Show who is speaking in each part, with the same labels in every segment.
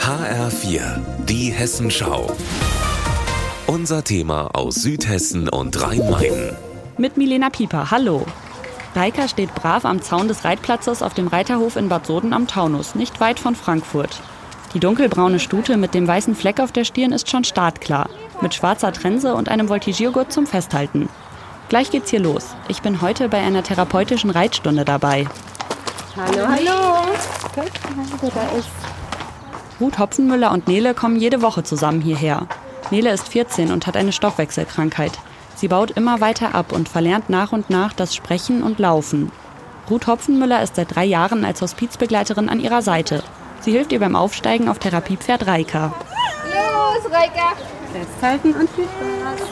Speaker 1: HR4, die Hessenschau. Unser Thema aus Südhessen und Rhein-Main.
Speaker 2: Mit Milena Pieper, hallo. Reika steht brav am Zaun des Reitplatzes auf dem Reiterhof in Bad Soden am Taunus, nicht weit von Frankfurt. Die dunkelbraune Stute mit dem weißen Fleck auf der Stirn ist schon startklar, mit schwarzer Trense und einem Voltigiergurt zum Festhalten. Gleich geht's hier los. Ich bin heute bei einer therapeutischen Reitstunde dabei.
Speaker 3: Hallo, hallo. Da ist
Speaker 2: Ruth Hopfenmüller und Nele kommen jede Woche zusammen hierher. Nele ist 14 und hat eine Stoffwechselkrankheit. Sie baut immer weiter ab und verlernt nach und nach das Sprechen und Laufen. Ruth Hopfenmüller ist seit drei Jahren als Hospizbegleiterin an ihrer Seite. Sie hilft ihr beim Aufsteigen auf Therapiepferd Reika.
Speaker 3: Los, Reika. Festhalten und viel Spaß.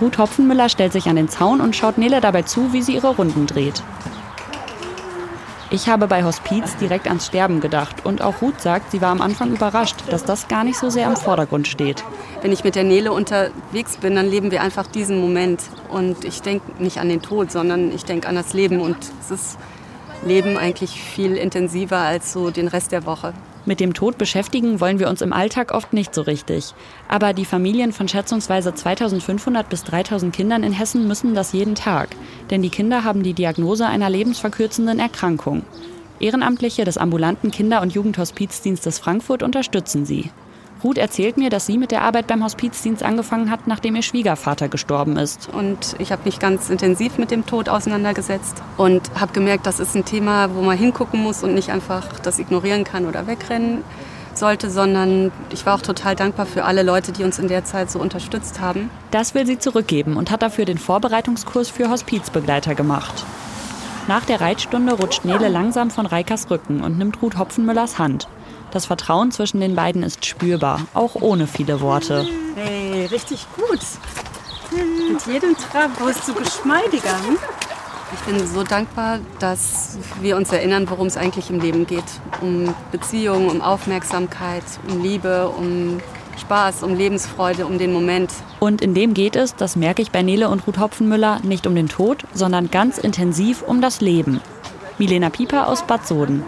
Speaker 2: Ruth Hopfenmüller stellt sich an den Zaun und schaut Nele dabei zu, wie sie ihre Runden dreht. Ich habe bei Hospiz direkt ans Sterben gedacht und auch Ruth sagt, sie war am Anfang überrascht, dass das gar nicht so sehr im Vordergrund steht.
Speaker 4: Wenn ich mit der Nele unterwegs bin, dann leben wir einfach diesen Moment und ich denke nicht an den Tod, sondern ich denke an das Leben und es ist Leben eigentlich viel intensiver als so den Rest der Woche.
Speaker 2: Mit dem Tod beschäftigen wollen wir uns im Alltag oft nicht so richtig. Aber die Familien von schätzungsweise 2500 bis 3000 Kindern in Hessen müssen das jeden Tag. Denn die Kinder haben die Diagnose einer lebensverkürzenden Erkrankung. Ehrenamtliche des ambulanten Kinder- und Jugendhospizdienstes Frankfurt unterstützen sie. Ruth erzählt mir, dass sie mit der Arbeit beim Hospizdienst angefangen hat, nachdem ihr Schwiegervater gestorben ist.
Speaker 4: Und ich habe mich ganz intensiv mit dem Tod auseinandergesetzt und habe gemerkt, das ist ein Thema, wo man hingucken muss und nicht einfach das ignorieren kann oder wegrennen sollte, sondern ich war auch total dankbar für alle Leute, die uns in der Zeit so unterstützt haben.
Speaker 2: Das will sie zurückgeben und hat dafür den Vorbereitungskurs für Hospizbegleiter gemacht. Nach der Reitstunde rutscht Nele langsam von Reikas Rücken und nimmt Ruth Hopfenmüllers Hand. Das Vertrauen zwischen den beiden ist spürbar, auch ohne viele Worte.
Speaker 3: Hey, richtig gut. Mit jedem Trab wirst du geschmeidiger. Hm?
Speaker 4: Ich bin so dankbar, dass wir uns erinnern, worum es eigentlich im Leben geht. Um Beziehungen, um Aufmerksamkeit, um Liebe, um Spaß, um Lebensfreude, um den Moment.
Speaker 2: Und in dem geht es, das merke ich bei Nele und Ruth Hopfenmüller, nicht um den Tod, sondern ganz intensiv um das Leben. Milena Pieper aus Bad Soden.